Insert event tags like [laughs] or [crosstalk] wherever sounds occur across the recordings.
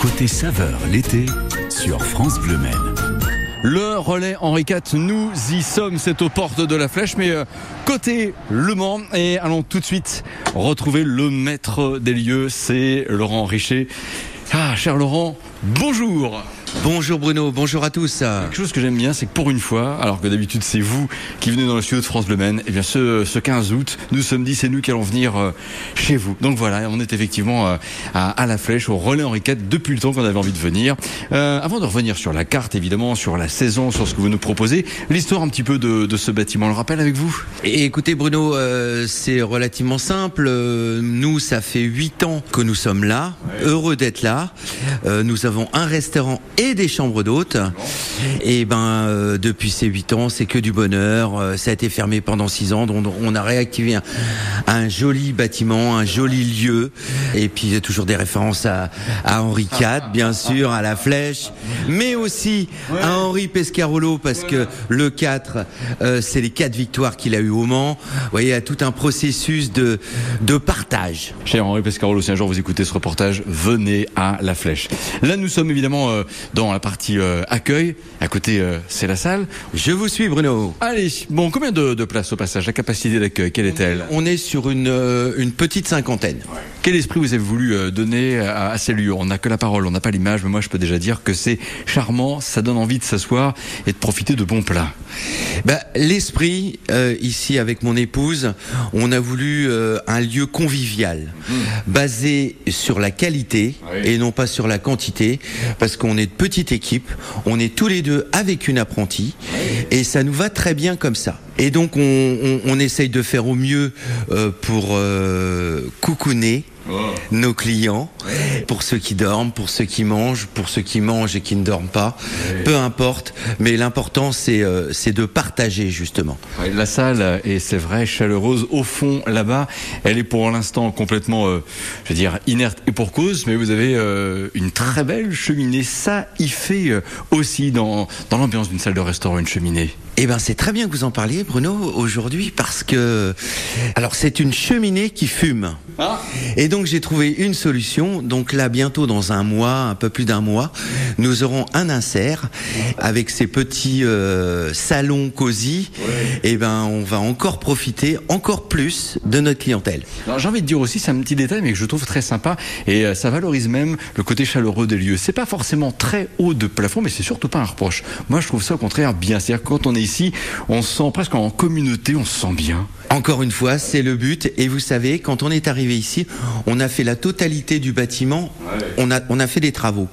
Côté saveur l'été sur France Bleu Maine. Le relais Henri IV, nous y sommes, c'est aux portes de la flèche, mais euh, côté Le Mans. Et allons tout de suite retrouver le maître des lieux, c'est Laurent Richer. Ah, cher Laurent, bonjour Bonjour Bruno, bonjour à tous. Quelque chose que j'aime bien, c'est que pour une fois, alors que d'habitude c'est vous qui venez dans le studio de France Bleu Maine, et eh bien ce, ce 15 août, nous sommes dit c'est nous qui allons venir euh, chez vous. Donc voilà, on est effectivement euh, à, à, la flèche, au relais Henri IV, depuis le temps qu'on avait envie de venir. Euh, avant de revenir sur la carte, évidemment, sur la saison, sur ce que vous nous proposez, l'histoire un petit peu de, de, ce bâtiment, le rappelle avec vous et Écoutez Bruno, c'est relativement simple. Nous, ça fait 8 ans que nous sommes là, ouais. heureux d'être là. nous avons un restaurant et des chambres d'hôtes. Et ben euh, depuis ces huit ans, c'est que du bonheur. Euh, ça a été fermé pendant six ans, donc on a réactivé un, joli bâtiment, un joli lieu. Et puis il y a toujours des références à, Henri IV, bien sûr, à la Flèche, mais aussi à Henri Pescarolo parce que le 4, euh, c'est les quatre victoires qu'il a eu au Mans. Vous voyez, il y a tout un processus de partage. Cher Henri Pescarolo, si un jour vous écoutez ce reportage, venez à la Flèche. Là, nous sommes évidemment dans la partie euh, accueil. À côté, euh, c'est la salle. Je vous suis, Bruno. Allez, bon, combien de, de places au passage? La capacité d'accueil, quelle est-elle? On est sur une, euh, une petite cinquantaine. Ouais. Quel esprit vous avez voulu euh, donner à, à ces lieux? On n'a que la parole, on n'a pas l'image, mais moi je peux déjà dire que c'est charmant, ça donne envie de s'asseoir et de profiter de bons plats. Bah, L'esprit, euh, ici avec mon épouse, on a voulu euh, un lieu convivial, mmh. basé sur la qualité oui. et non pas sur la quantité, parce qu'on est de petite équipe, on est tous les deux avec une apprentie, et ça nous va très bien comme ça. Et donc on, on, on essaye de faire au mieux euh, pour euh, coucouner Oh. nos clients, ouais. pour ceux qui dorment, pour ceux qui mangent, pour ceux qui mangent et qui ne dorment pas, ouais. peu importe. Mais l'important c'est euh, c'est de partager justement. Ouais, la salle est c'est vrai chaleureuse au fond là-bas. Elle est pour l'instant complètement, je veux dire inerte et pour cause. Mais vous avez une très belle cheminée. Ça y fait aussi dans dans l'ambiance d'une salle de restaurant une cheminée. Eh ben, c'est très bien que vous en parliez, Bruno, aujourd'hui, parce que, alors, c'est une cheminée qui fume. Ah. Et donc, j'ai trouvé une solution. Donc là, bientôt, dans un mois, un peu plus d'un mois, nous aurons un insert avec ces petits euh, salons cosy. Ouais. Et ben, on va encore profiter encore plus de notre clientèle. J'ai envie de dire aussi, c'est un petit détail, mais que je trouve très sympa et euh, ça valorise même le côté chaleureux des lieux. C'est pas forcément très haut de plafond, mais c'est surtout pas un reproche. Moi, je trouve ça au contraire bien. C'est-à-dire quand on est ici, on se sent presque en communauté, on se sent bien. Encore une fois, c'est le but. Et vous savez, quand on est arrivé ici, on a fait la totalité du bâtiment. Ouais. On a, on a fait des travaux.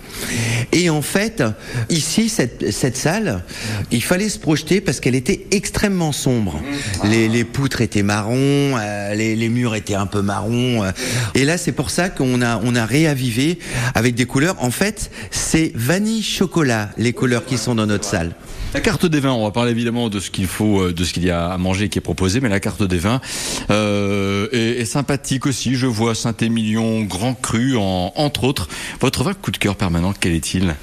Et en fait, ici, cette, cette salle, il fallait se projeter parce qu'elle était extrêmement sombre. Les, les poutres étaient marron, euh, les, les, murs étaient un peu marron. Euh. Et là, c'est pour ça qu'on a, on a réavivé avec des couleurs. En fait, c'est vanille chocolat, les couleurs qui sont dans notre salle. La carte des vins, on va parler évidemment de ce qu'il faut, de ce qu'il y a à manger qui est proposé, mais la carte des vins euh, est, sympathique aussi. Je vois Saint-Émilion, Grand Cru, en, entre autres. Votre vin coup de cœur permanent, quel est-il?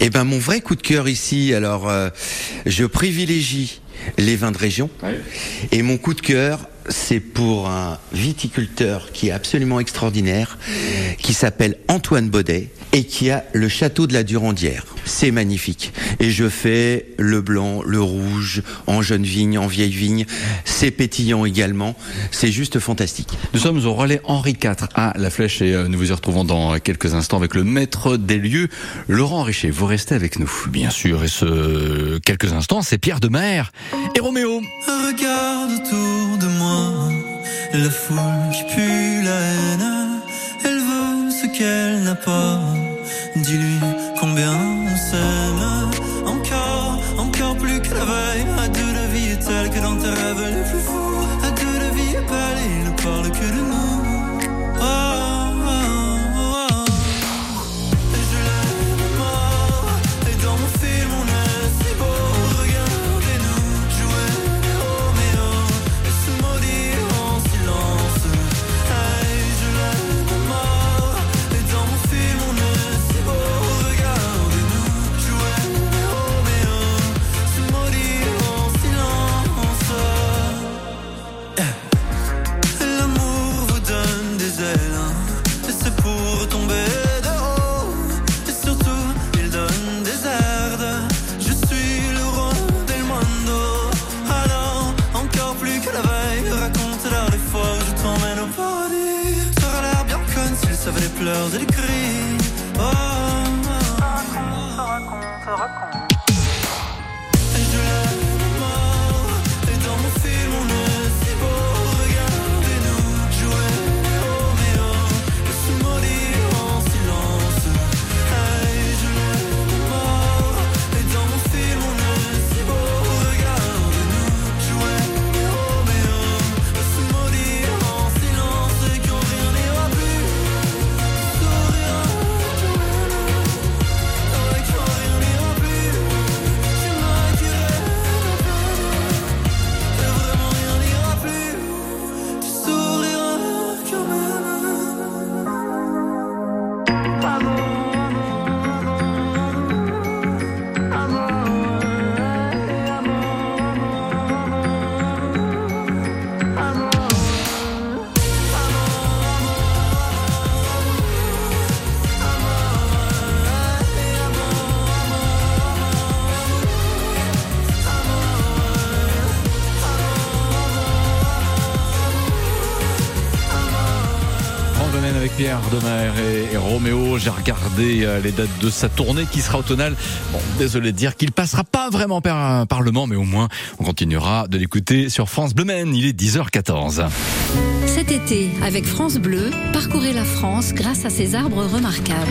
Eh ben, mon vrai coup de cœur ici, alors, euh, je privilégie les vins de région. Ouais. Et mon coup de cœur, c'est pour un viticulteur qui est absolument extraordinaire, qui s'appelle Antoine Baudet et qui a le château de la Durandière. C'est magnifique. Et je fais le blanc, le rouge, en jeune vigne, en vieille vigne. C'est pétillant également. C'est juste fantastique. Nous sommes au relais Henri IV à La Flèche et nous vous y retrouvons dans quelques instants avec le maître des lieux, Laurent Richer. Vous restez avec nous. Bien sûr. Et ce quelques instants, c'est Pierre de Mer et Roméo. Regarde moi, la foule qui pue la haine. Elle veut ce qu'elle n'a pas. Dis-lui pleurs et des cris. Oh, oh, oh. Et Pierre Demer et, Roméo. J'ai regardé euh, les dates de sa tournée qui sera automnale. Bon, désolé de dire qu'il passera pas vraiment par un parlement, mais au moins on continuera de l'écouter sur France Bleu Men. Il est 10h14. Cet été, avec France Bleu, parcourez la France grâce à ces arbres remarquables.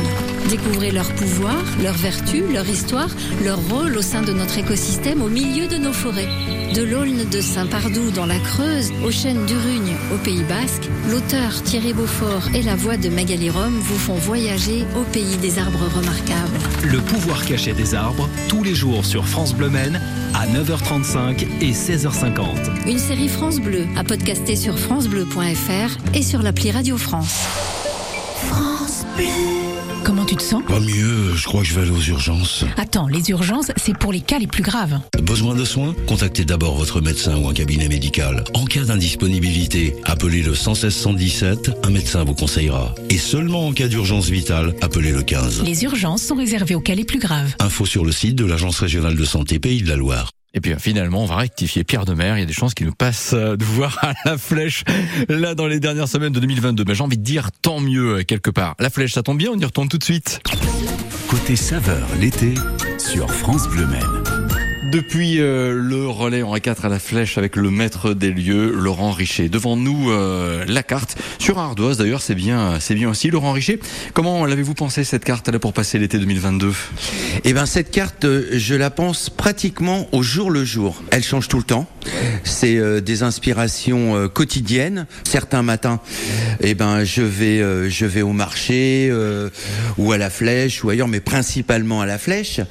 Découvrez leur pouvoir, leurs vertus, leur histoire, leur rôle au sein de notre écosystème au milieu de nos forêts. De l'Aulne de Saint-Pardoux dans la Creuse, aux chênes d'Urugne au Pays Basque, l'auteur Thierry Beaufort et la voix de Magali Rome vous font voyager au pays des arbres remarquables. Le pouvoir caché des arbres, tous les jours sur France Bleu Men, à 9h35 et 16h50. Une série France Bleu à podcaster sur francebleu.fr et sur l'appli Radio France. France Bleu. Tu te sens Pas mieux, je crois que je vais aller aux urgences. Attends, les urgences, c'est pour les cas les plus graves. Besoin de soins Contactez d'abord votre médecin ou un cabinet médical. En cas d'indisponibilité, appelez le 116 117, un médecin vous conseillera. Et seulement en cas d'urgence vitale, appelez le 15. Les urgences sont réservées aux cas les plus graves. Info sur le site de l'Agence régionale de santé Pays de la Loire. Et puis finalement, on va rectifier Pierre Demer. Il y a des chances qu'il nous passe euh, de voir [laughs] à la flèche là dans les dernières semaines de 2022. Mais j'ai envie de dire tant mieux euh, quelque part. La flèche, ça tombe bien, on y retourne tout de suite. Côté saveur l'été sur France Bleu Men. Depuis euh, le relais en 4 à la flèche avec le maître des lieux, Laurent Richer. Devant nous, euh, la carte sur Ardoise. D'ailleurs, c'est bien, c'est bien aussi, Laurent Richer. Comment l'avez-vous pensé cette carte pour passer l'été 2022 Eh ben cette carte, euh, je la pense pratiquement au jour le jour. Elle change tout le temps. C'est des inspirations quotidiennes. Certains matins, eh ben je vais je vais au marché ou à la flèche ou ailleurs, mais principalement à la flèche.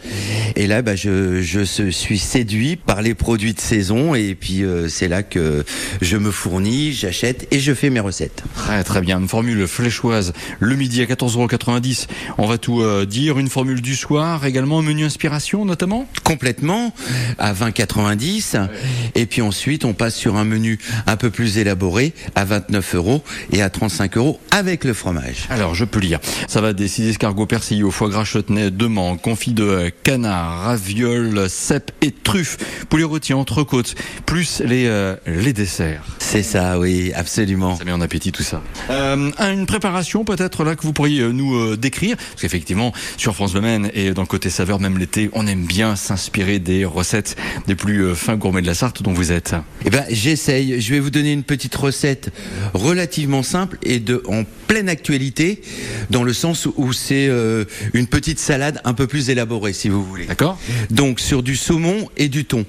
Et là, bah, je je se- suis séduit par les produits de saison et puis euh, c'est là que je me fournis, j'achète et je fais mes recettes. Très très bien, une formule fléchoise le midi à 14,90€. On va tout euh, dire. Une formule du soir, également un menu inspiration notamment? Complètement à 20,90 et puis ensuite on passe sur un menu un peu plus élaboré à 29 euros et à 35 euros avec le fromage. Alors, je peux lire. Ça va des 6 escargots persillés au foie gras chutney, de confit de canard, ravioles, cèpes et truffes, poulet rôti, entrecôte, plus les, euh, les desserts. C'est ça, oui, absolument. Ça met en appétit tout ça. Euh, une préparation peut-être là que vous pourriez euh, nous euh, décrire Parce qu'effectivement, sur France Le Maine et dans le côté saveur, même l'été, on aime bien s'inspirer des recettes des plus fins gourmets de la Sarthe dont vous êtes. Eh ben, j'essaye. Je vais vous donner une petite recette relativement simple et de en pleine actualité, dans le sens où c'est une petite salade un peu plus élaborée, si vous voulez. D'accord Donc sur du saumon et du thon.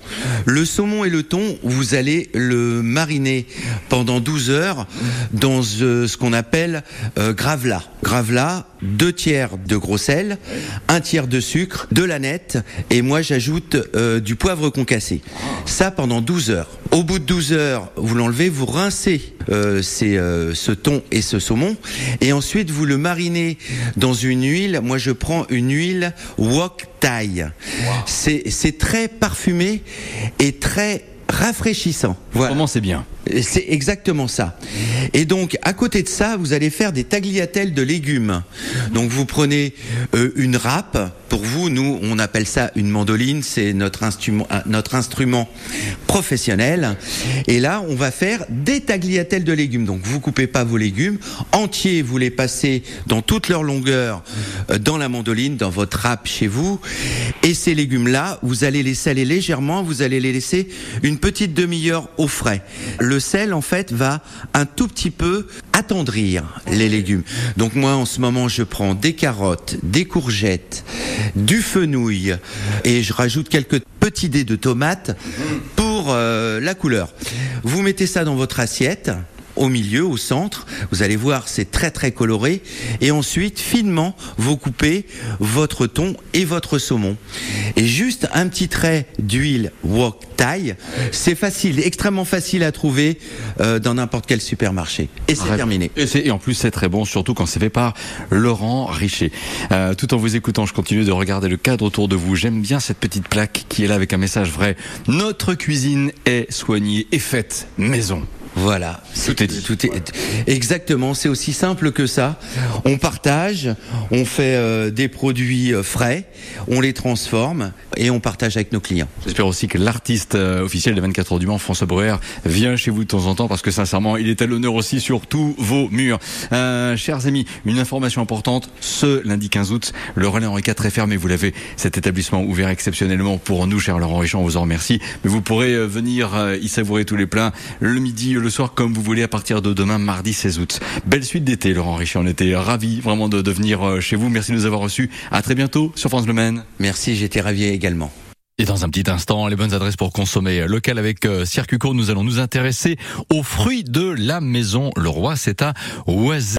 Le saumon et le thon, vous allez le mariner pendant 12 heures dans euh, ce qu'on appelle euh, gravla. Gravla, deux tiers de gros sel, un tiers de sucre, de la nette et moi j'ajoute euh, du poivre concassé. Ça pendant 12 heures. Au bout de 12 heures, vous l'enlevez, vous rincez euh, ces, euh, ce thon et ce saumon et ensuite vous le marinez dans une huile. Moi je prends une huile wok thai. C'est c'est très parfumé et très rafraîchissant. Voilà. Comment c'est bien? C'est exactement ça. Et donc, à côté de ça, vous allez faire des tagliatelles de légumes. Donc, vous prenez euh, une râpe. Pour vous, nous, on appelle ça une mandoline. C'est notre instrument, euh, notre instrument professionnel. Et là, on va faire des tagliatelles de légumes. Donc, vous coupez pas vos légumes entiers. Vous les passez dans toute leur longueur euh, dans la mandoline, dans votre râpe chez vous. Et ces légumes-là, vous allez les saler légèrement. Vous allez les laisser une petite demi-heure au frais. Sel, en fait, va un tout petit peu attendrir les légumes. Donc moi, en ce moment, je prends des carottes, des courgettes, du fenouil et je rajoute quelques petits dés de tomates pour euh, la couleur. Vous mettez ça dans votre assiette au milieu, au centre. Vous allez voir, c'est très très coloré. Et ensuite, finement, vous coupez votre thon et votre saumon. Et juste un petit trait d'huile wok taille. C'est facile, extrêmement facile à trouver euh, dans n'importe quel supermarché. Et c'est terminé. Et en plus, c'est très bon, surtout quand c'est fait par Laurent Richer. Euh, tout en vous écoutant, je continue de regarder le cadre autour de vous. J'aime bien cette petite plaque qui est là avec un message vrai. Notre cuisine est soignée et faite maison. Voilà. Tout est dit. Tout est exactement. C'est aussi simple que ça. On partage, on fait euh, des produits euh, frais, on les transforme et on partage avec nos clients. J'espère aussi que l'artiste euh, officiel des 24 heures du Mans, François Breuer, vient chez vous de temps en temps parce que sincèrement, il est à l'honneur aussi sur tous vos murs. Chers amis, une information importante, ce lundi 15 août, le relais Henri IV est fermé. Vous l'avez, cet établissement ouvert exceptionnellement pour nous, cher Laurent Richard, on vous en remercie. Mais vous pourrez venir y savourer tous les plats le midi, le soir, comme vous voulez, à partir de demain, mardi 16 août. Belle suite d'été, Laurent Richard. On était ravis vraiment de, de venir euh, chez vous. Merci de nous avoir reçus. À très bientôt sur France Le Maine. Merci, j'étais ravi également. Et dans un petit instant, les bonnes adresses pour consommer local avec euh, Circuit Court, nous allons nous intéresser aux fruits de la maison. Le roi, c'est à Oisem.